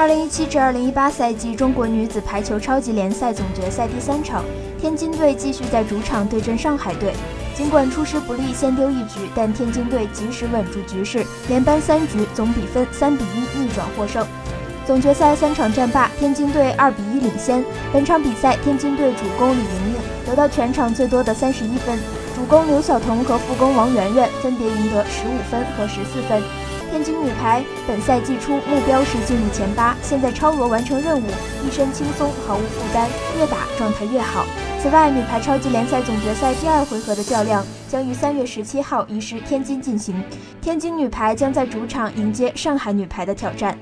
二零一七至二零一八赛季中国女子排球超级联赛总决赛第三场，天津队继续在主场对阵上海队。尽管出师不利，先丢一局，但天津队及时稳住局势，连扳三局，总比分三比一逆转获胜。总决赛三场战罢，天津队二比一领先。本场比赛，天津队主攻李盈莹得到全场最多的三十一分，主攻刘晓彤和副攻王媛媛分别赢得十五分和十四分。天津女排本赛季初目标是进入前八，现在超额完成任务，一身轻松，毫无负担，越打状态越好。此外，女排超级联赛总决赛第二回合的较量将于三月十七号移师天津进行，天津女排将在主场迎接上海女排的挑战。